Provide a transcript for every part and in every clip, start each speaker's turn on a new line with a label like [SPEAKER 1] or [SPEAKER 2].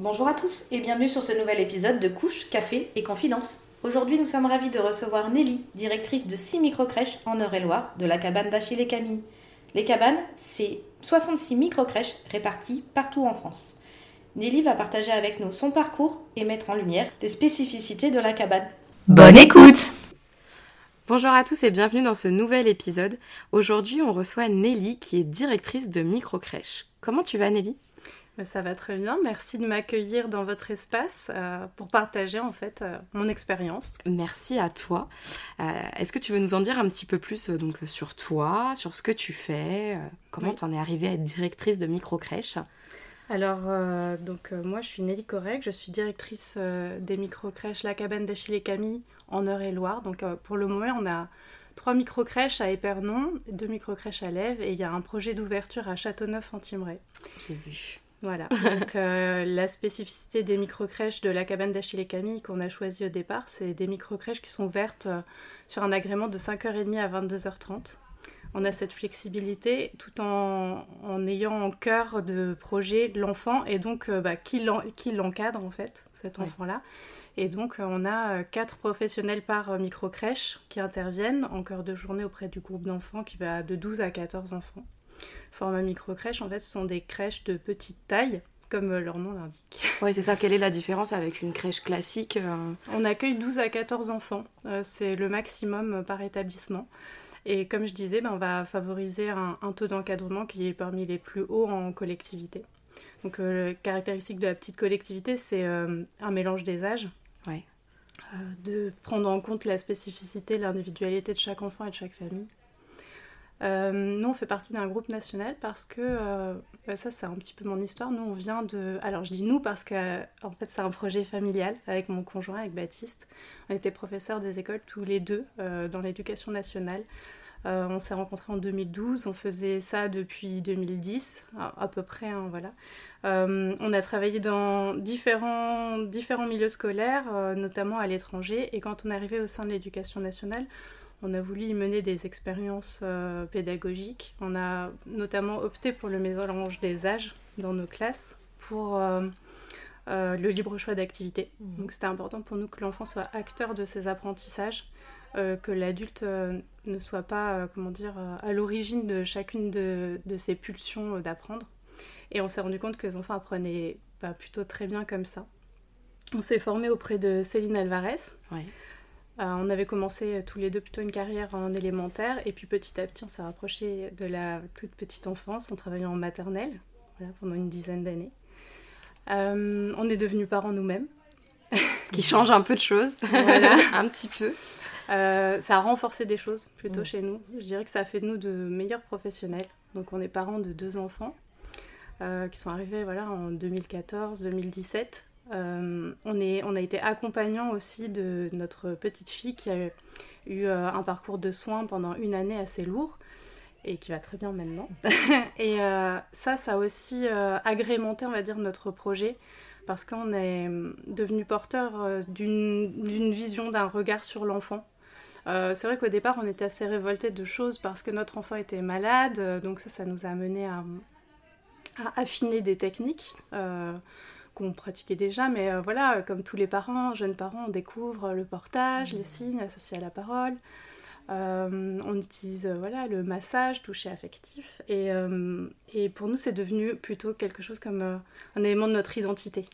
[SPEAKER 1] Bonjour à tous et bienvenue sur ce nouvel épisode de Couche, Café et Confidence. Aujourd'hui, nous sommes ravis de recevoir Nelly, directrice de 6 microcrèches en Eure-et-Loire de la cabane d'Achille et Camille. Les cabanes, c'est 66 microcrèches réparties partout en France. Nelly va partager avec nous son parcours et mettre en lumière les spécificités de la cabane.
[SPEAKER 2] Bonne écoute Bonjour à tous et bienvenue dans ce nouvel épisode. Aujourd'hui, on reçoit Nelly qui est directrice de microcrèche. Comment tu vas Nelly?
[SPEAKER 3] Ça va très bien. Merci de m'accueillir dans votre espace euh, pour partager en fait euh, mon expérience.
[SPEAKER 2] Merci à toi. Euh, est-ce que tu veux nous en dire un petit peu plus donc sur toi, sur ce que tu fais, comment tu en es arrivée à être directrice de microcrèche?
[SPEAKER 3] Alors, donc moi, je suis Nelly Correc, je suis directrice des microcrèches La Cabane d'Achille et Camille en Eure-et-Loire. Donc, pour le moment, on a trois microcrèches à Épernon, deux microcrèches à Lèves et il y a un projet d'ouverture à Châteauneuf-en-Thymerais.
[SPEAKER 2] J'ai vu.
[SPEAKER 3] Voilà. Donc, euh, la spécificité des microcrèches de la cabane d'Achille et Camille qu'on a choisi au départ, c'est des microcrèches qui sont ouvertes euh, sur un agrément de 5h30 à 22h30. On a cette flexibilité tout en, ayant en cœur de projet l'enfant et donc euh, bah, qui l'encadre en fait, cet enfant-là. Et donc on a quatre professionnels par microcrèche qui interviennent en cœur de journée auprès du groupe d'enfants qui va de 12 à 14 enfants format micro-crèche, en fait, ce sont des crèches de petite taille, comme euh, leur nom l'indique.
[SPEAKER 2] Oui, c'est ça. Quelle est la différence avec une crèche classique euh
[SPEAKER 3] On accueille 12 à 14 enfants. Euh, c'est le maximum par établissement. Et comme je disais, ben, on va favoriser un, taux d'encadrement qui est parmi les plus hauts en collectivité. Donc, la caractéristique de la petite collectivité, c'est un mélange des âges.
[SPEAKER 2] Ouais.
[SPEAKER 3] de prendre en compte la spécificité, l'individualité de chaque enfant et de chaque famille. Euh, nous, on fait partie d'un groupe national parce que, euh, bah, ça c'est un petit peu mon histoire, nous on vient de... Alors je dis nous parce que en fait c'est un projet familial avec mon conjoint, avec Baptiste. On était professeurs des écoles tous les deux euh, dans l'éducation nationale. on s'est rencontrés en 2012, on faisait ça depuis 2010, à, peu près, hein, voilà. on a travaillé dans différents, différents milieux scolaires, notamment à l'étranger, et quand on arrivé au sein de l'éducation nationale, on a voulu y mener des expériences euh, pédagogiques. On a notamment opté pour le mélange des âges dans nos classes pour euh, euh, le libre choix d'activité. Mmh. Donc c'était important pour nous que l'enfant soit acteur de ses apprentissages, que l'adulte ne soit pas, comment dire, à l'origine de chacune de, ses pulsions d'apprendre. Et on s'est rendu compte que les enfants apprenaient plutôt très bien comme ça. On s'est formé auprès de Céline Alvarez. On avait commencé tous les deux plutôt une carrière en élémentaire et puis petit à petit on s'est rapproché de la toute petite enfance en travaillant en maternelle pendant une dizaine d'années. Euh, on est devenus parents nous-mêmes.
[SPEAKER 2] Ce qui change un peu de choses, un petit peu.
[SPEAKER 3] Euh, ça a renforcé des choses plutôt mm. chez nous. Je dirais que ça a fait de nous de meilleurs professionnels. Donc on est parents de deux enfants qui sont arrivés voilà, en 2014-2017. Euh, on, a été accompagnant aussi de notre petite fille qui a eu euh, un parcours de soins pendant une année assez lourd et qui va très bien maintenant. et euh, ça, ça a aussi agrémenté, on va dire, notre projet parce qu'on est devenu porteur d'une vision, d'un regard sur l'enfant. c'est vrai qu'au départ, on était assez révoltés de choses parce que notre enfant était malade, donc ça, ça nous a amené à affiner des techniques qu'on pratiquait déjà, mais euh, voilà, comme tous les parents, jeunes parents, on découvre le portage, les mmh. signes associés à la parole. Euh, on utilise euh, voilà, le massage, toucher affectif. Et, et pour nous, c'est devenu plutôt quelque chose comme un élément de notre identité.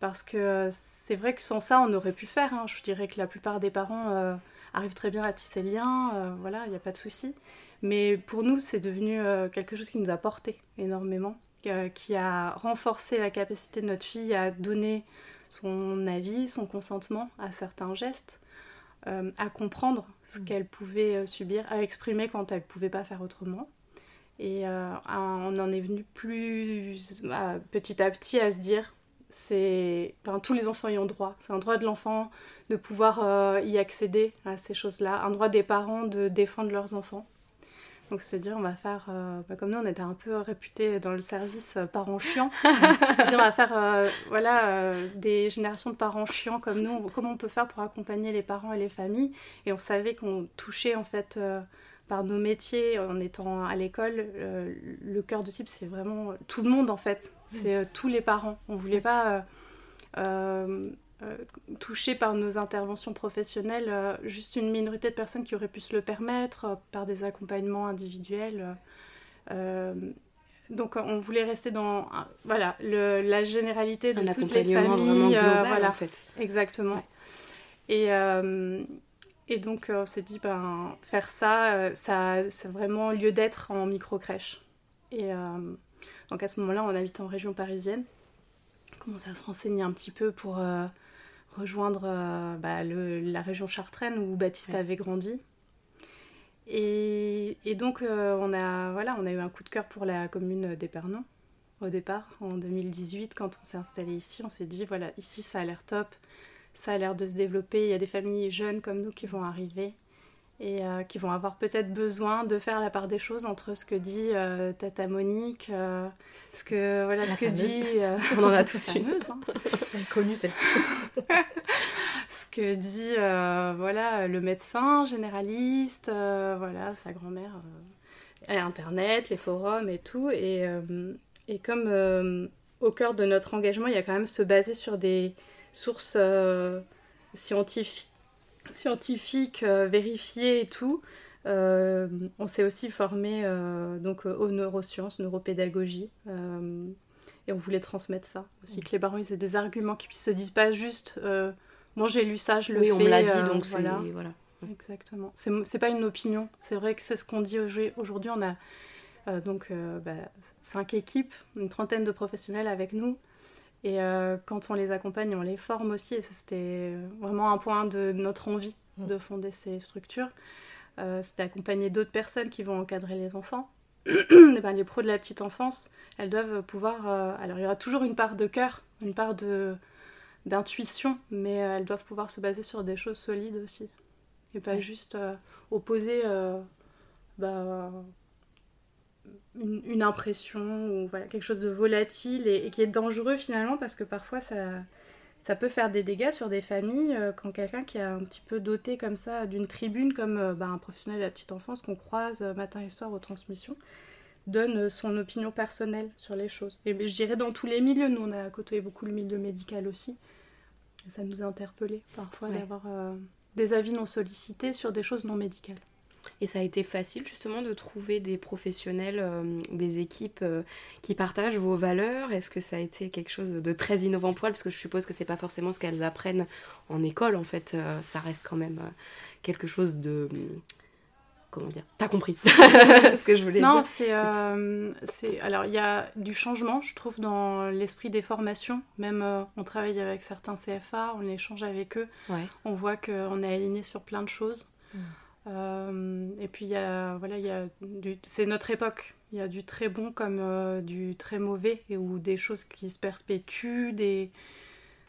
[SPEAKER 3] Parce que c'est vrai que sans ça, on aurait pu faire. Hein. Je dirais que la plupart des parents arrivent très bien à tisser le lien, voilà, il n'y a pas de souci. Mais pour nous, c'est devenu quelque chose qui nous a porté énormément. Euh, qui a renforcé la capacité de notre fille à donner son avis, son consentement à certains gestes, euh, à comprendre ce mm. qu'elle pouvait euh, subir, à exprimer quand elle ne pouvait pas faire autrement. Et on en est venu plus petit à petit à se dire c'est, enfin, tous les enfants y ont droit. C'est un droit de l'enfant de pouvoir euh, y accéder à ces choses-là, un droit des parents de défendre leurs enfants. Donc c'est dire on va faire, euh, bah, comme nous on était un peu réputés dans le service euh, parents chiants, c'est dire on va faire voilà des générations de parents chiants comme nous. Comment on peut faire pour accompagner les parents et les familles? Et on savait qu'on touchait en fait par nos métiers, en étant à l'école, euh, le cœur de cible, c'est vraiment tout le monde en fait. C'est euh, tous les parents. On ne voulait pas euh, toucher par nos interventions professionnelles juste une minorité de personnes qui auraient pu se le permettre par des accompagnements individuels. donc on voulait rester dans voilà la généralité de toutes les familles. voilà, en fait. Exactement. Et, et donc, euh, on s'est dit, ben, faire ça, euh, ça c'est vraiment lieu d'être en micro-crèche. Et euh, donc, à ce moment-là, on habite en région parisienne. On commence à se renseigner un petit peu pour rejoindre bah, la région chartraine où Baptiste avait grandi. Et, et donc, on, a, voilà, on a eu un coup de cœur pour la commune d'Épernon au départ, en 2018, quand on s'est installé ici. On s'est dit, voilà, ici, ça a l'air top ça a l'air de se développer. Il y a des familles jeunes comme nous qui vont arriver et euh, qui vont avoir peut-être besoin de faire la part des choses entre ce que dit euh, Tata Monique, euh, ce que voilà ce que dit
[SPEAKER 2] on en a tous une
[SPEAKER 1] hein. connue celle-ci.
[SPEAKER 3] ce que dit voilà le médecin généraliste, voilà sa grand-mère, internet, les forums et tout et, et comme au cœur de notre engagement, il y a quand même se baser sur des sources scientifiques, scientifiques euh, vérifiées et tout. Euh, on s'est aussi formé donc aux neurosciences, neuropédagogie, et on voulait transmettre ça aussi, que les parents ils aient des arguments qui se disent pas juste moi j'ai lu ça, je le
[SPEAKER 2] oui,
[SPEAKER 3] fais.
[SPEAKER 2] on me l'a dit donc
[SPEAKER 3] voilà. voilà. Exactement. C'est pas une opinion, c'est vrai que c'est ce qu'on dit aujourd'hui. On a donc bah, cinq équipes, une trentaine de professionnels avec nous. Et euh, quand on les accompagne, on les forme aussi. Et c'était vraiment un point de notre envie mm. de fonder ces structures. Euh, c'est d'accompagner d'autres personnes qui vont encadrer les enfants. et ben, les pros de la petite enfance, elles doivent pouvoir... Euh, alors il y aura toujours une part de cœur, une part de d'intuition, mais elles doivent pouvoir se baser sur des choses solides aussi. Et pas juste opposer bah, une, impression ou voilà, quelque chose de volatile et, qui est dangereux finalement parce que parfois ça, ça peut faire des dégâts sur des familles euh, quand quelqu'un qui est un petit peu doté comme ça d'une tribune comme euh, bah, un professionnel de la petite enfance qu'on croise euh, matin et soir aux transmissions donne son opinion personnelle sur les choses. Et je dirais dans tous les milieux, nous on a côtoyé beaucoup le milieu médical aussi. Ça nous a interpellés parfois d'avoir des avis non sollicités sur des choses non médicales.
[SPEAKER 2] Et ça a été facile justement de trouver des professionnels, euh, des équipes euh, qui partagent vos valeurs. Est-ce que ça a été quelque chose de très innovant pour elles? Parce que je suppose que c'est pas forcément ce qu'elles apprennent en école. En fait, euh, ça reste quand même quelque chose de comment dire T'as compris ce que je voulais
[SPEAKER 3] dire
[SPEAKER 2] Non,
[SPEAKER 3] c'est, alors il y a du changement, je trouve, dans l'esprit des formations. Même on travaille avec certains CFA, on échange avec eux, on voit qu'on est aligné sur plein de choses. Mm. Euh, et puis, y a, voilà, y a c'est notre époque. Il y a du très bon comme euh, du très mauvais, ou des choses qui se perpétuent. Des...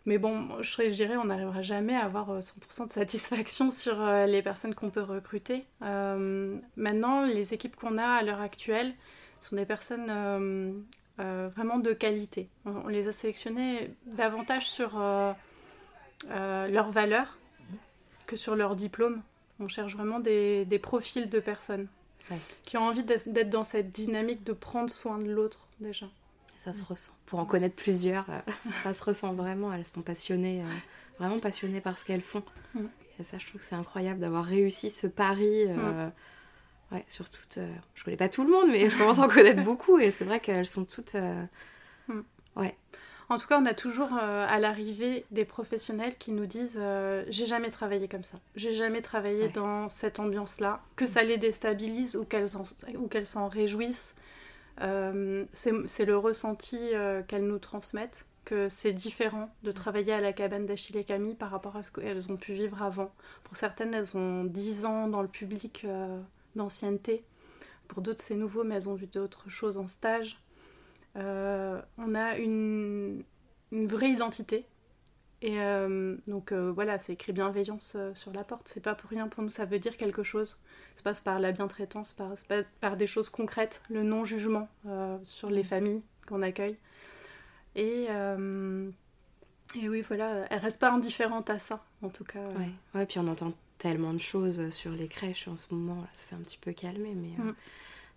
[SPEAKER 3] Mais bon, je, dirais, on n'arrivera jamais à avoir 100% euh, de satisfaction sur les personnes qu'on peut recruter. maintenant, les équipes qu'on a à l'heure actuelle sont des personnes vraiment de qualité. On, les a sélectionnées davantage sur leurs valeurs que sur leur diplôme. On cherche vraiment des, profils de personnes qui ont envie d'être dans cette dynamique de prendre soin de l'autre déjà.
[SPEAKER 2] Ça se ressent. Pour en connaître plusieurs, euh, ça se ressent vraiment. Elles sont passionnées, euh, vraiment passionnées par ce qu'elles font. Et ça, je trouve que c'est incroyable d'avoir réussi ce pari. Euh. Ouais, sur toutes. je connais pas tout le monde, mais je commence à en connaître beaucoup. Et c'est vrai qu'elles sont toutes. Mm. Ouais.
[SPEAKER 3] En tout cas, on a toujours euh, à l'arrivée des professionnels qui nous disent euh, J'ai jamais travaillé comme ça, j'ai jamais travaillé dans cette ambiance-là, que ça les déstabilise ou qu'elles s'en réjouissent. Euh, c'est le ressenti qu'elles nous transmettent, que c'est différent de travailler à la cabane d'Achille et Camille par rapport à ce qu'elles ont pu vivre avant. Pour certaines, elles ont 10 ans dans le public d'ancienneté. Pour d'autres, c'est nouveau, mais elles ont vu d'autres choses en stage. Euh, on a une, une vraie identité. Et donc voilà, c'est écrit bienveillance sur la porte. C'est pas pour rien pour nous, ça veut dire quelque chose. Ça passe par la bientraitance, par, par des choses concrètes, le non-jugement sur les familles qu'on accueille. Et, et oui, voilà, elle reste pas indifférente à ça, en tout cas.
[SPEAKER 2] Ouais, ouais puis on entend tellement de choses sur les crèches en ce moment. Ça s'est un petit peu calmé, mais mm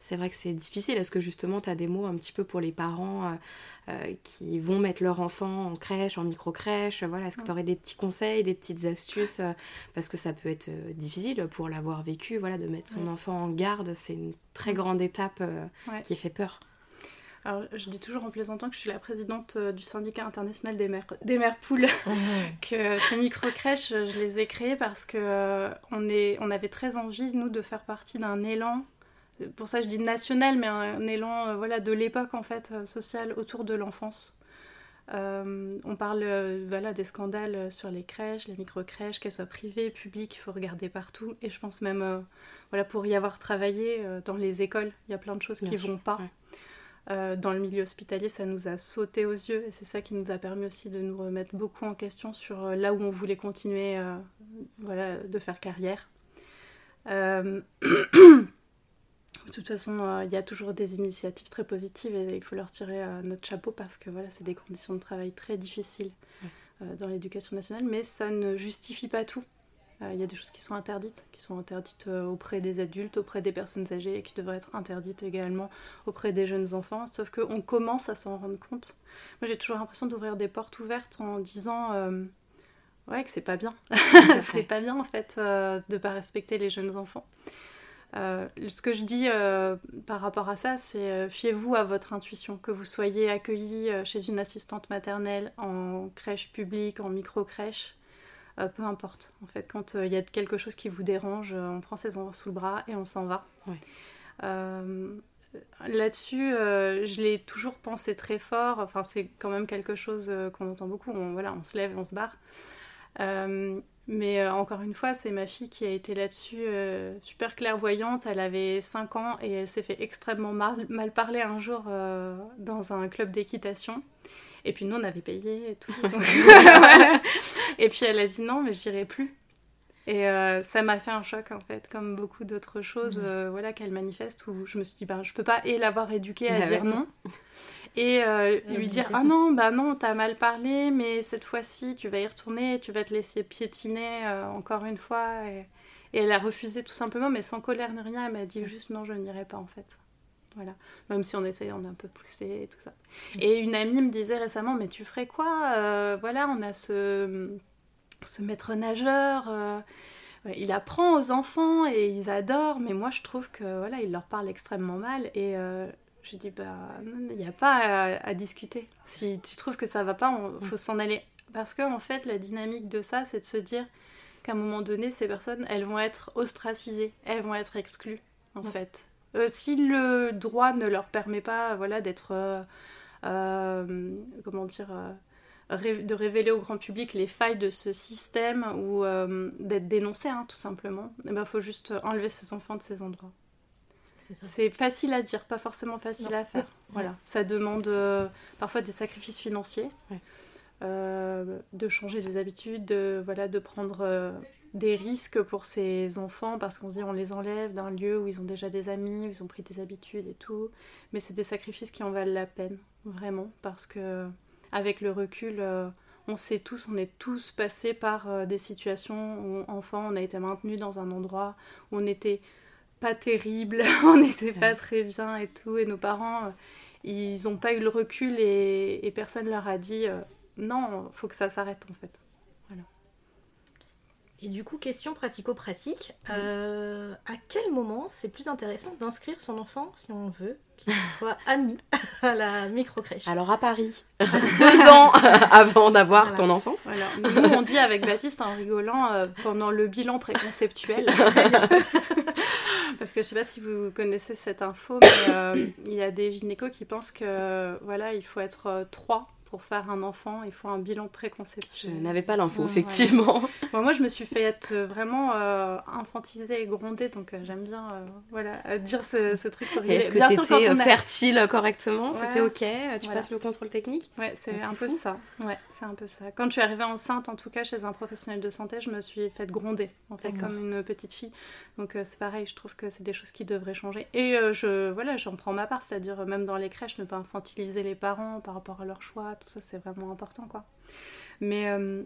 [SPEAKER 2] c'est vrai que c'est difficile. Est-ce que justement tu as des mots un petit peu pour les parents euh, euh, qui vont mettre leur enfant en crèche, en micro-crèche voilà, Est-ce que tu aurais des petits conseils, des petites astuces euh, Parce que ça peut être difficile pour l'avoir vécu, voilà, de mettre son enfant en garde, c'est une très grande étape qui fait peur.
[SPEAKER 3] Alors, je dis toujours en plaisantant que je suis la présidente du syndicat international des mères, des mères poules. que ces micro-crèches, je les ai créées parce que on, est, on avait très envie, nous, de faire partie d'un élan pour ça je dis national, mais un, élan euh, voilà, de l'époque en fait, euh, social autour de l'enfance. Euh, on parle voilà, des scandales sur les crèches, les micro-crèches, qu'elles soient privées, publiques, il faut regarder partout. Et je pense même, voilà, pour y avoir travaillé dans les écoles, il y a plein de choses qui ne vont pas. dans le milieu hospitalier, ça nous a sauté aux yeux et c'est ça qui nous a permis aussi de nous remettre beaucoup en question sur là où on voulait continuer voilà, de faire carrière. De toute façon, euh, il y a toujours des initiatives très positives et il faut leur tirer euh, notre chapeau parce que voilà, c'est des conditions de travail très difficiles euh, dans l'éducation nationale, mais ça ne justifie pas tout. Il y a des choses qui sont interdites, qui sont interdites auprès des adultes, auprès des personnes âgées et qui devraient être interdites également auprès des jeunes enfants, sauf qu'on commence à s'en rendre compte. Moi, j'ai toujours l'impression d'ouvrir des portes ouvertes en disant ouais, que c'est pas bien. c'est pas bien en fait de pas respecter les jeunes enfants. Euh, ce que je dis euh, par rapport à ça, c'est euh, fiez-vous à votre intuition, que vous soyez accueilli chez une assistante maternelle, en crèche publique, en micro-crèche, peu importe. En fait, quand il y a quelque chose qui vous dérange, on prend ses enfants sous le bras et on s'en va. Là-dessus, je l'ai toujours pensé très fort. Enfin, c'est quand même quelque chose qu'on entend beaucoup. On, voilà, on se lève on se barre. Mais euh, encore une fois, c'est ma fille qui a été là-dessus euh, super clairvoyante. Elle avait 5 ans et elle s'est fait extrêmement mal, mal parler un jour euh, dans un club d'équitation. Et puis nous, on avait payé et tout. et puis elle a dit non, mais j'irai plus. Et ça m'a fait un choc en fait, comme beaucoup d'autres choses voilà, qu'elle manifeste où je me suis dit, ben, je peux pas et l'avoir éduquée à bah dire non. et euh, lui dire ah non bah non t'as mal parlé mais cette fois-ci tu vas y retourner tu vas te laisser piétiner euh, encore une fois. Et... elle a refusé tout simplement mais sans colère ni rien elle m'a dit juste non je n'irai pas en fait. Voilà. Même si on essayait on a un peu poussé et tout ça. Mm. et une amie me disait récemment mais tu ferais quoi euh, voilà on a ce ce maître nageur il apprend aux enfants et ils adorent, mais moi je trouve que voilà, il leur parle extrêmement mal et je dis, bah, il n'y a pas à, discuter. Si tu trouves que ça va pas, il faut s'en aller. Parce qu'en en fait, la dynamique de ça, c'est de se dire qu'à un moment donné, ces personnes, elles vont être ostracisées, elles vont être exclues, en fait. Euh, si le droit ne leur permet pas, voilà, d'être, euh, euh, comment dire, de révéler au grand public les failles de ce système ou d'être dénoncé, hein, tout simplement, il eh ben, faut juste enlever ces enfants de ces endroits. C'est facile à dire, pas forcément facile à faire. Voilà, ça demande euh, parfois des sacrifices financiers, euh, de changer les habitudes, de, voilà, de prendre euh, des risques pour ces enfants parce qu'on se dit on les enlève d'un lieu où ils ont déjà des amis, où ils ont pris des habitudes et tout. Mais c'est des sacrifices qui en valent la peine, vraiment, parce que avec le recul, on sait tous, on est tous passés par des situations où enfant on a été maintenu dans un endroit où on était pas terrible, on n'était pas très bien et tout, et nos parents, euh, ils n'ont pas eu le recul et, et personne leur a dit euh, non, faut que ça s'arrête en fait.
[SPEAKER 1] Et du coup, question pratico-pratique, euh, à quel moment c'est plus intéressant d'inscrire son enfant, si on veut, qu'il soit admis à la micro-crèche?
[SPEAKER 2] Alors à Paris, deux ans avant d'avoir ton enfant.
[SPEAKER 3] Voilà. Nous, on dit avec Baptiste en rigolant pendant le bilan préconceptuel. Parce que je sais pas si vous connaissez cette info, mais euh, il y a des gynécos qui pensent que voilà, il faut être euh, trois pour faire un enfant, il faut un bilan préconception.
[SPEAKER 2] Je n'avais pas l'info, effectivement.
[SPEAKER 3] moi, je me suis fait être vraiment euh, infantilisée et grondée, donc j'aime bien voilà, dire ce, truc.
[SPEAKER 2] Est-ce que tu étais fertile correctement? C'était OK Tu passes le contrôle technique?
[SPEAKER 3] Ouais, c'est un peu ça. Ouais, c'est un peu ça. Quand je suis arrivée enceinte, en tout cas, chez un professionnel de santé, je me suis faite gronder, en fait, comme une petite fille. Donc c'est pareil, je trouve que c'est des choses qui devraient changer. Et je, voilà, j'en prends ma part, c'est-à-dire même dans les crèches, ne pas infantiliser les parents par rapport à leur choix, tout ça c'est vraiment important quoi. Mais euh,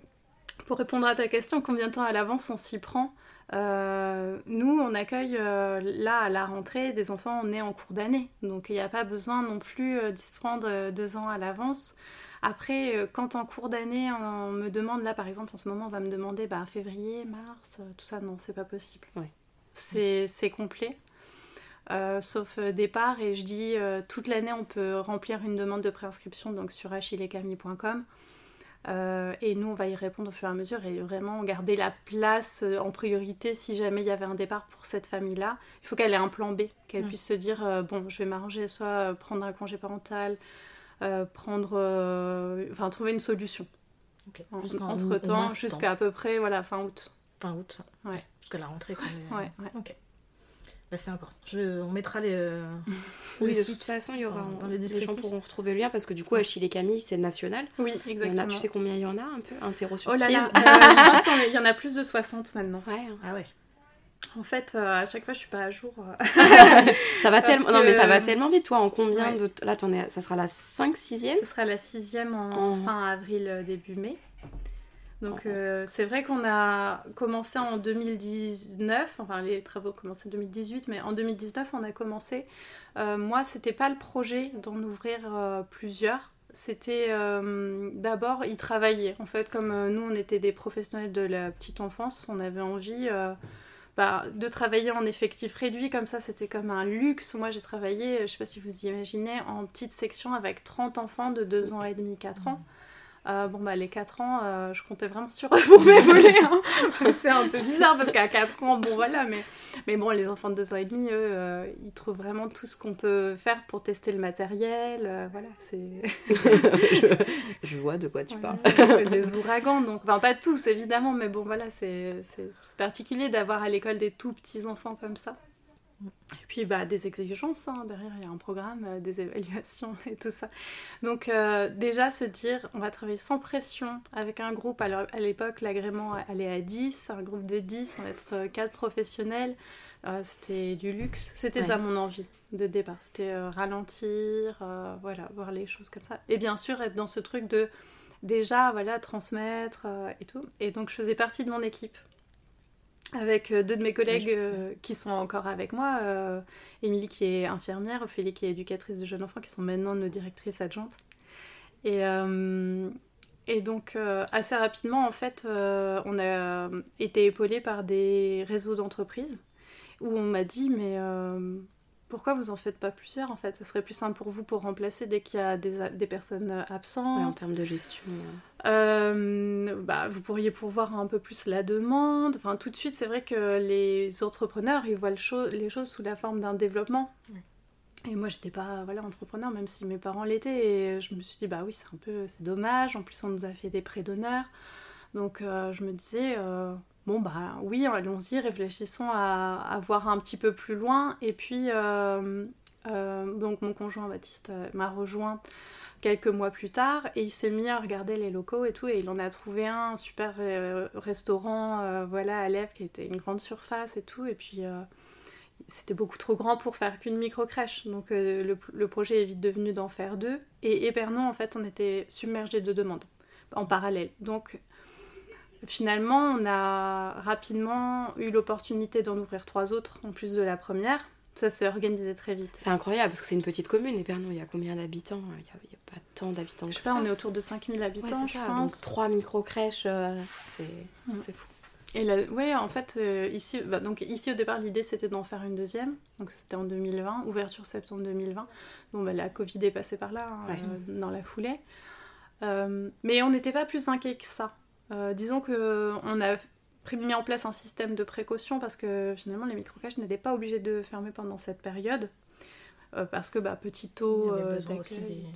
[SPEAKER 3] pour répondre à ta question, combien de temps à l'avance on s'y prend euh, nous, on accueille euh, là à la rentrée des enfants nés en cours d'année, donc il n'y a pas besoin non plus d'y se prendre deux ans à l'avance. Après, quand en cours d'année, on me demande, là par exemple en ce moment, on va me demander bah, février, mars, tout ça, non, c'est pas possible. Ouais. C'est complet. Euh, sauf euh, départ. Et je dis, euh, toute l'année, on peut remplir une demande de préinscription donc sur achillecamille.com. et nous, on va y répondre au fur et à mesure et vraiment garder la place en priorité si jamais il y avait un départ pour cette famille-là. Il faut qu'elle ait un plan B, qu'elle mm. puisse se dire, bon, je vais m'arranger, soit prendre un congé parental, prendre... Enfin, trouver une solution. Entre-temps, jusqu'à à peu près, voilà, fin août.
[SPEAKER 1] Fin août.
[SPEAKER 3] Ouais.
[SPEAKER 1] Jusqu'à la rentrée, quand
[SPEAKER 3] même. Ouais, ouais.
[SPEAKER 1] Ok. Bah, c'est important. Je, on mettra les. Euh,
[SPEAKER 2] oui, de toute façon, il y aura. Dans, les, les gens pourront retrouver le lien parce que du coup, Achille et Camille, c'est national.
[SPEAKER 3] Oui, exactement.
[SPEAKER 2] tu sais combien il y en a un peu Interro
[SPEAKER 3] Oh là là, euh, je pense qu'il y en a plus de 60 maintenant.
[SPEAKER 2] Ouais.
[SPEAKER 1] Ah ouais.
[SPEAKER 3] En fait, euh, à chaque fois, je suis pas à jour.
[SPEAKER 2] ça va tellement. Non, mais ça va tellement vite. Toi, en combien de. Là, en es... ça sera la 5 6e
[SPEAKER 3] Ça sera la 6e en fin avril, début mai. Donc euh, c'est vrai qu'on a commencé en 2019, enfin les travaux ont commencé en 2018, mais en 2019 on a commencé. Euh, moi c'était pas le projet d'en ouvrir euh, plusieurs, c'était d'abord y travailler. En fait comme nous on était des professionnels de la petite enfance, on avait envie bah, de travailler en effectif réduit comme ça, c'était comme un luxe. Moi j'ai travaillé, je sais pas si vous imaginez, en petite section avec 30 enfants de 2 ans et demi, 4 ans. Euh, bon, bah, les 4 ans, euh, je comptais vraiment sur eux pour m'évoluer. Hein. c'est un peu bizarre parce qu'à 4 ans, bon, voilà, mais, mais bon, les enfants de 2 ans et demi, eux, euh, ils trouvent vraiment tout ce qu'on peut faire pour tester le matériel. voilà, c'est.
[SPEAKER 2] je, vois de quoi tu parles.
[SPEAKER 3] c'est des ouragans, donc, enfin, pas tous évidemment, mais bon, voilà, c'est particulier d'avoir à l'école des tout petits enfants comme ça. Et puis bah, des exigences, hein. derrière il y a un programme, euh, des évaluations et tout ça. Donc euh, déjà se dire on va travailler sans pression avec un groupe, alors à l'époque l'agrément allait à 10, un groupe de 10, on va être 4 euh, professionnels, c'était du luxe, c'était ça mon envie de départ, c'était ralentir, voilà, voir les choses comme ça. Et bien sûr être dans ce truc de déjà voilà transmettre et tout. Et donc je faisais partie de mon équipe avec euh, deux de mes collègues euh, qui sont encore avec moi, euh, Émilie qui est infirmière, Ophélie qui est éducatrice de jeunes enfants, qui sont maintenant nos directrices adjointes. Et, et donc assez rapidement, en fait, on a été épaulés par des réseaux d'entreprises où on m'a dit, mais pourquoi vous en faites pas plusieurs en fait? Ça serait plus simple pour vous pour remplacer dès qu'il y a des, des personnes euh, absentes.
[SPEAKER 2] en termes de gestion.
[SPEAKER 3] Euh, bah, vous pourriez pourvoir un peu plus la demande. Enfin, tout de suite, c'est vrai que les entrepreneurs, ils voient le les choses sous la forme d'un développement. Et moi, j'étais pas voilà, entrepreneur, même si mes parents l'étaient. Et je me suis dit, bah oui, c'est un peu c'est dommage. En plus, on nous a fait des prêts d'honneur. Donc, euh, je me disais, bon bah oui, allons-y, réfléchissons à, voir un petit peu plus loin. Et puis, euh, euh, mon conjoint Baptiste euh, m'a rejoint quelques mois plus tard et il s'est mis à regarder les locaux et tout. Et il en a trouvé un super restaurant voilà à Lèvres qui était une grande surface et tout. Et puis c'était beaucoup trop grand pour faire qu'une micro crèche donc le, projet est vite devenu d'en faire deux. Et Épernon en fait on était submergé de demandes en parallèle. Donc Finalement, on a rapidement eu l'opportunité d'en ouvrir trois autres en plus de la première. Ça s'est organisé très vite.
[SPEAKER 2] C'est incroyable parce que c'est une petite commune, Épernon. Il y a combien d'habitants? Il n'y a, pas tant d'habitants.
[SPEAKER 3] Je sais pas, on est autour de 5000 habitants, je pense.
[SPEAKER 2] Donc trois micro-crèches, euh, mm. c'est fou.
[SPEAKER 3] Et là, ouais, en fait, euh, ici, bah, donc ici au départ, l'idée c'était d'en faire une deuxième. Donc c'était en 2020, ouverture septembre 2020. Donc bah, la Covid est passée par là, hein, euh, dans la foulée. mais on n'était pas plus inquiet que ça. Euh, disons qu'on a mis en place un système de précaution parce que finalement les microcaches n'étaient pas obligés de fermer pendant cette période. Euh, parce que bah, petit taux
[SPEAKER 1] euh,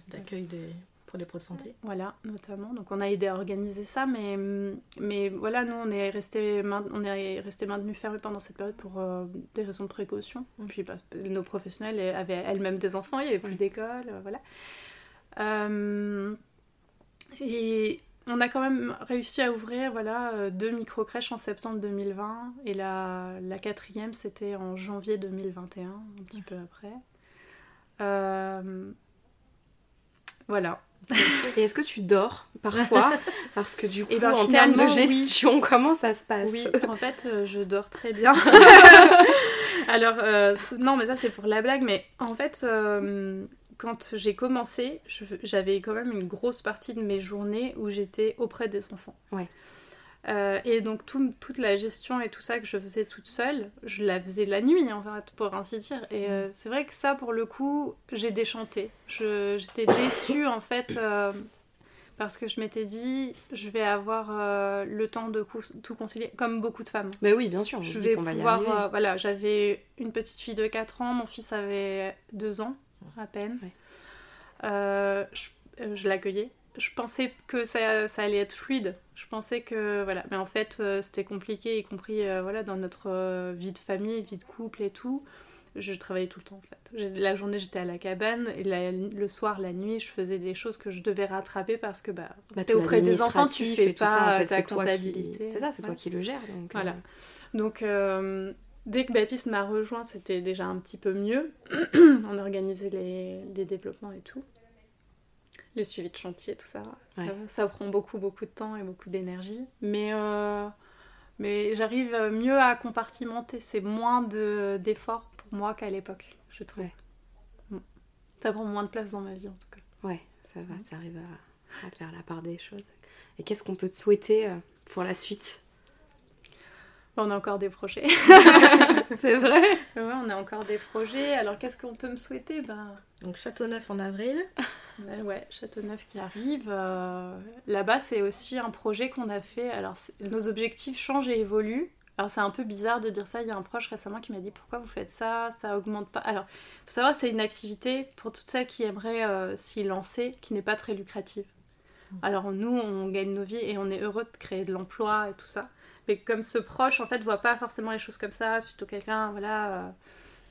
[SPEAKER 1] d'accueil pour les pros de santé.
[SPEAKER 3] Voilà, notamment. Donc on a aidé à organiser ça, mais, mais voilà, nous on est resté on est resté maintenu fermé pendant cette période pour euh, des raisons de précaution. Mm. Puis bah, nos professionnels avaient elles-mêmes des enfants, il n'y avait plus d'école, euh, voilà. Euh, et on a quand même réussi à ouvrir voilà, deux micro-crèches en septembre 2020 et la, la quatrième c'était en janvier 2021, un petit peu après. voilà.
[SPEAKER 2] Et est-ce que tu dors parfois Parce que du eh coup, ben, en termes de gestion, comment ça se passe
[SPEAKER 3] Oui, en fait, euh, je dors très bien. Alors, euh, non, mais ça c'est pour la blague, mais en fait, euh, quand j'ai commencé, j'avais quand même une grosse partie de mes journées où j'étais auprès des enfants.
[SPEAKER 2] Ouais.
[SPEAKER 3] Euh, et donc toute la gestion et tout ça que je faisais toute seule, je la faisais la nuit en fait, pour ainsi dire. Et euh, mm. c'est vrai que ça pour le coup, j'ai déchanté. J'étais déçue en fait euh, parce que je m'étais dit, je vais avoir le temps de tout concilier, comme beaucoup de femmes.
[SPEAKER 2] Mais oui, bien sûr.
[SPEAKER 3] Je vais pouvoir, voilà, j'avais une petite fille de 4 ans, mon fils avait 2 ans à peine. je, je l'accueillais je pensais que ça, ça, allait être fluide. Je pensais que voilà, mais en fait euh, c'était compliqué, y compris euh, voilà dans notre euh, vie de famille, vie de couple et tout. Je travaillais tout le temps en fait. La journée j'étais à la cabane et le soir, la nuit, je faisais des choses que je devais rattraper parce que bah,
[SPEAKER 2] bah t'es auprès des enfants, tu fais pas ça, en fait, ta comptabilité. C'est ça, c'est toi qui le gères. Donc,
[SPEAKER 3] voilà. Donc dès que Baptiste m'a rejoint, c'était déjà un petit peu mieux. On organisait les, les développements et tout les suivis de chantier, tout ça. ça. prend beaucoup, beaucoup de temps et beaucoup d'énergie. Mais, euh, mais j'arrive mieux à compartimenter. C'est moins d'efforts pour moi qu'à l'époque, je trouve. Mm. Ça prend moins de place dans ma vie, en tout cas.
[SPEAKER 2] Ouais, ça va, ça arrive à, faire la part des choses. Et qu'est-ce qu'on peut te souhaiter euh, pour la suite?
[SPEAKER 3] On a encore des projets.
[SPEAKER 2] c'est vrai
[SPEAKER 3] Ouais, on a encore des projets. Alors, qu'est-ce qu'on peut me souhaiter? Ben...
[SPEAKER 1] Donc, Châteauneuf en avril.
[SPEAKER 3] Ben ouais, Châteauneuf qui arrive. Euh, là-bas, c'est aussi un projet qu'on a fait. Alors, nos objectifs changent et évoluent. Alors, c'est un peu bizarre de dire ça. Il y a un proche récemment qui m'a dit Pourquoi vous faites ça? Ça augmente pas. Alors, il faut savoir, c'est une activité pour toutes celles qui aimeraient euh, s'y lancer qui n'est pas très lucrative. Mmh. Alors, nous, on gagne nos vies et on est heureux de créer de l'emploi et tout ça. Mais comme ce proche, en fait, voit pas forcément les choses comme ça. C'est plutôt quelqu'un, voilà. Euh,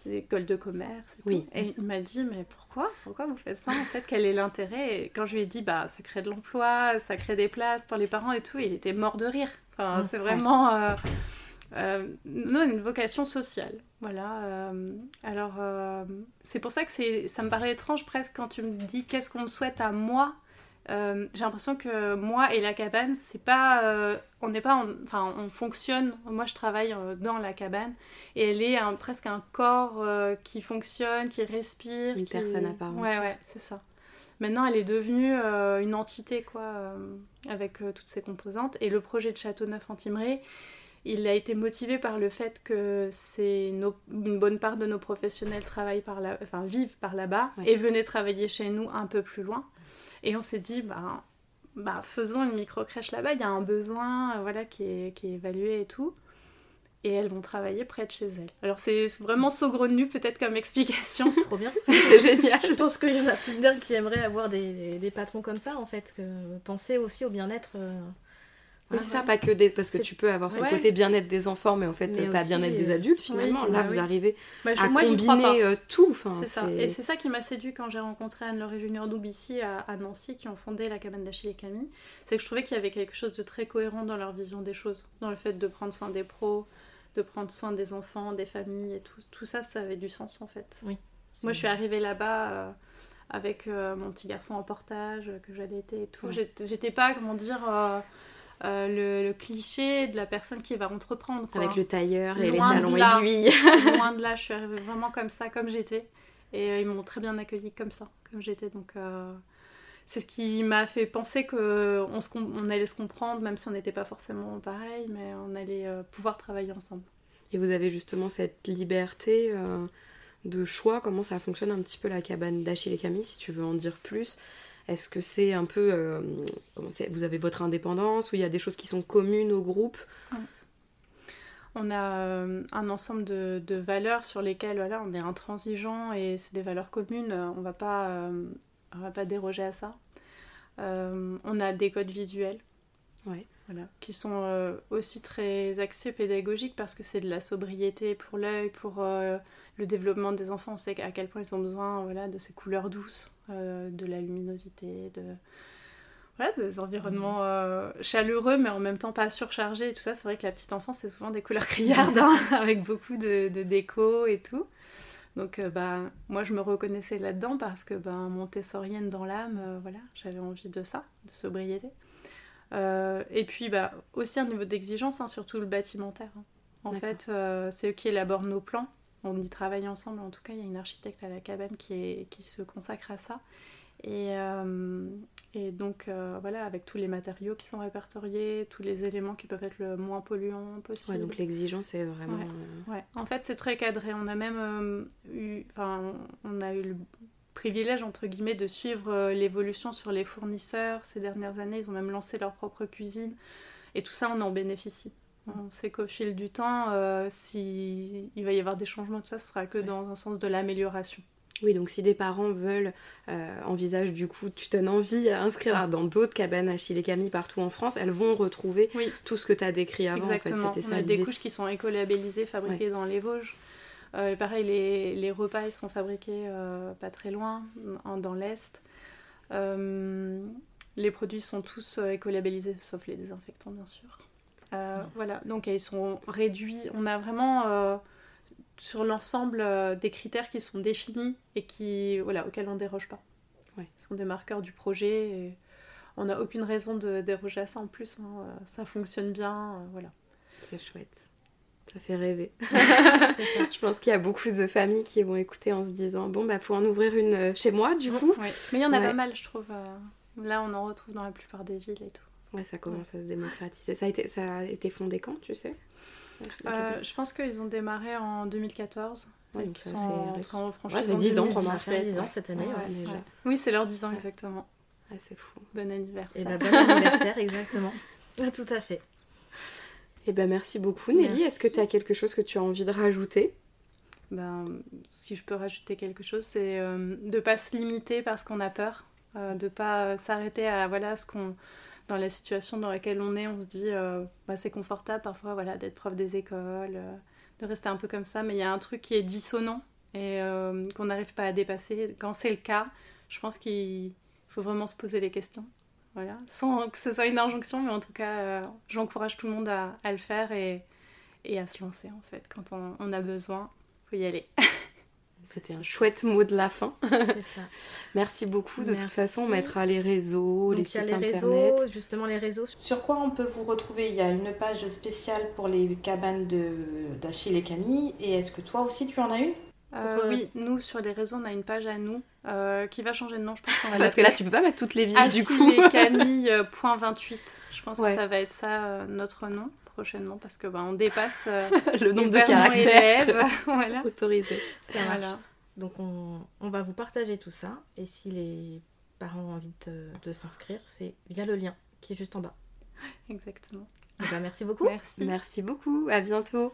[SPEAKER 3] école de commerce. Et, oui. et il m'a dit, mais pourquoi? Pourquoi vous faites ça En fait, quel est l'intérêt? Et quand je lui ai dit, bah, ça crée de l'emploi, ça crée des places pour les parents et tout, il était mort de rire. Enfin, mmh, c'est vraiment... Euh, euh, non, une vocation sociale. Voilà. Euh, alors, euh, c'est pour ça que ça me paraît étrange presque quand tu me dis qu'est-ce qu'on me souhaite à moi euh, j'ai l'impression que moi et la cabane, c'est pas, euh, on n'est pas, enfin, on fonctionne. Moi, je travaille euh, dans la cabane et elle est un, presque un corps qui fonctionne, qui respire.
[SPEAKER 2] Une personne à part
[SPEAKER 3] Ouais, ouais, c'est ça. Maintenant, elle est devenue une entité, quoi, avec toutes ses composantes. Et le projet de Châteauneuf Antimré, il a été motivé par le fait que c'est une bonne part de nos professionnels travaillent par là, enfin, vivent par là-bas et venaient travailler chez nous un peu plus loin. Et on s'est dit, bah, bah, faisons une micro-crèche là-bas, il y a un besoin euh, voilà, qui, est, qui est évalué et tout. Et elles vont travailler près de chez elles. Alors c'est vraiment saugrenu peut-être comme explication.
[SPEAKER 1] C'est trop bien.
[SPEAKER 2] c'est génial.
[SPEAKER 1] Je pense qu'il y en a plusieurs qui aimeraient avoir des, des, patrons comme ça en fait. Que penser aussi au bien-être. Euh,
[SPEAKER 2] oui, c'est ça, pas que des. Parce que tu peux avoir ce côté bien-être des enfants, mais en fait, pas bien-être des adultes finalement. Là, bah vous arrivez bah, à combiner euh, tout.
[SPEAKER 3] c'est ça. Et c'est ça qui m'a séduit quand j'ai rencontré Anne-Laure et Junior Doub ici à, Nancy, qui ont fondé la cabane d'Achille et Camille. C'est que je trouvais qu'il y avait quelque chose de très cohérent dans leur vision des choses, dans le fait de prendre soin des pros, de prendre soin des enfants, des familles et tout. Tout ça, ça avait du sens en fait.
[SPEAKER 1] Oui.
[SPEAKER 3] Moi, je suis arrivée là-bas. Euh, avec euh, mon petit garçon en portage que j'allais et tout. J'étais pas, comment dire, euh, le, cliché de la personne qui va entreprendre.
[SPEAKER 2] Avec le tailleur et les talons aiguilles.
[SPEAKER 3] Loin de là, je suis arrivée vraiment comme ça, comme j'étais. Et euh, ils m'ont très bien accueillie comme ça, comme j'étais. Donc euh, c'est ce qui m'a fait penser qu'on on allait se comprendre, même si on n'était pas forcément pareil, mais on allait pouvoir travailler ensemble.
[SPEAKER 2] Et vous avez justement cette liberté de choix, comment ça fonctionne un petit peu la cabane d'Achille et Camille, si tu veux en dire plus? Est-ce que c'est un peu. Euh, vous avez votre indépendance ou il y a des choses qui sont communes au groupe
[SPEAKER 3] On a euh, un ensemble de, valeurs sur lesquelles voilà, on est intransigeant et c'est des valeurs communes, on va pas, euh, on va pas déroger à ça. on a des codes visuels.
[SPEAKER 2] Ouais.
[SPEAKER 3] Voilà, qui sont aussi très axés pédagogiques parce que c'est de la sobriété pour l'œil, pour le développement des enfants. On sait à quel point ils ont besoin voilà, de ces couleurs douces, de la luminosité, de, des environnements euh, chaleureux, mais en même temps pas surchargés et tout ça. C'est vrai que la petite enfance, c'est souvent des couleurs criardes, hein, avec beaucoup de, déco et tout. Donc, euh, bah, moi, je me reconnaissais là-dedans parce que bah, montessorienne dans l'âme, euh, voilà, j'avais envie de ça, de sobriété. et puis, bah, aussi un niveau d'exigence, hein, surtout le bâtimentaire. Hein. En fait, c'est eux qui élaborent nos plans. On y travaille ensemble. En tout cas, il y a une architecte à la cabane qui, est, qui se consacre à ça. Et, et donc, euh, voilà, avec tous les matériaux qui sont répertoriés, tous les éléments qui peuvent être le moins polluants possible.
[SPEAKER 2] Ouais, donc l'exigence est vraiment. Euh,
[SPEAKER 3] ouais. En fait, c'est très cadré. On a même euh, eu. Enfin, on a eu le privilège, entre guillemets, de suivre l'évolution sur les fournisseurs. Ces dernières années, ils ont même lancé leur propre cuisine. Et tout ça, on en bénéficie. On sait qu'au fil du temps, s'il va y avoir des changements, tout ça, ce sera que dans un sens de l'amélioration.
[SPEAKER 2] Oui, donc si des parents veulent, euh, envisagent du coup, tu donnes envie à inscrire dans d'autres cabanes à Chile Camille partout en France, elles vont retrouver tout ce que tu as décrit avant.
[SPEAKER 3] Exactement.
[SPEAKER 2] En fait.
[SPEAKER 3] On a des couches qui sont éco-labellisées, fabriquées dans les Vosges. Euh, pareil, les, les, repas, ils sont fabriqués euh, pas très loin, dans l'Est. les produits sont tous éco-labellisés, sauf les désinfectants, bien sûr. Voilà, donc ils sont réduits. On a vraiment sur l'ensemble euh, des critères qui sont définis et qui, voilà, auxquels on ne déroge pas.
[SPEAKER 2] Ouais.
[SPEAKER 3] Ce sont des marqueurs du projet et on n'a aucune raison de déroger à ça en plus. Hein. Euh, ça fonctionne bien, euh, voilà.
[SPEAKER 2] C'est chouette. Ça fait rêver. Je pense qu'il y a beaucoup de familles qui vont écouter en se disant bon bah faut en ouvrir une chez moi du coup.
[SPEAKER 3] Mais il y en a pas mal je trouve. Là on en retrouve dans la plupart des villes et tout.
[SPEAKER 2] Ouais ça commence à se démocratiser. Ça a été, ça a été fondé quand tu sais?
[SPEAKER 3] Euh, je pense qu'ils ont démarré en 2014.
[SPEAKER 2] Ouais, donc c'est franchement,
[SPEAKER 1] ouais, 10 ans pour Marseille. 10 ans cette année,
[SPEAKER 3] déjà. Oui, c'est leur 10 ans, exactement.
[SPEAKER 2] Ah, c'est fou.
[SPEAKER 3] Bon anniversaire.
[SPEAKER 1] Et bah, bon anniversaire, exactement. Tout à fait.
[SPEAKER 2] Et ben merci beaucoup Nelly. Est-ce que tu as quelque chose que tu as envie de rajouter?
[SPEAKER 3] Ben, si je peux rajouter quelque chose, c'est euh, de ne pas se limiter parce qu'on a peur, euh, de ne pas s'arrêter à voilà, ce qu'on dans la situation dans laquelle on est, on se dit euh, bah, c'est confortable parfois voilà, d'être prof des écoles, euh, de rester un peu comme ça, mais il y a un truc qui est dissonant et euh, qu'on n'arrive pas à dépasser. Quand c'est le cas, je pense qu'il faut vraiment se poser les questions. Voilà. Sans que ce soit une injonction, mais en tout cas, j'encourage tout le monde à, le faire et, et, à se lancer en fait. Quand on, on a besoin, il faut y aller.
[SPEAKER 2] C'était un chouette mot de la fin. Ça. Merci beaucoup. De toute façon, on mettra les réseaux, les sites internet. Réseaux,
[SPEAKER 1] justement les réseaux. Sur quoi on peut vous retrouver? Il y a une page spéciale pour les cabanes d'Achille et Camille. Et est-ce que toi aussi tu en as une?
[SPEAKER 3] Euh, Oui, nous sur les réseaux, on a une page à nous euh, qui va changer de nom. Je pense qu'on va
[SPEAKER 2] Parce que là, tu peux pas mettre toutes les villes du coup.
[SPEAKER 3] Camille.28. Je pense que ça va être ça euh, notre nom prochainement parce que bah, on dépasse euh,
[SPEAKER 2] le nombre de caractères
[SPEAKER 3] voilà.
[SPEAKER 2] autorisés.
[SPEAKER 1] Donc on, on, va vous partager tout ça et si les parents ont envie de, s'inscrire, c'est via le lien qui est juste en bas.
[SPEAKER 3] Exactement.
[SPEAKER 1] Et eh ben, merci beaucoup.
[SPEAKER 3] Merci.
[SPEAKER 2] Merci beaucoup. À bientôt.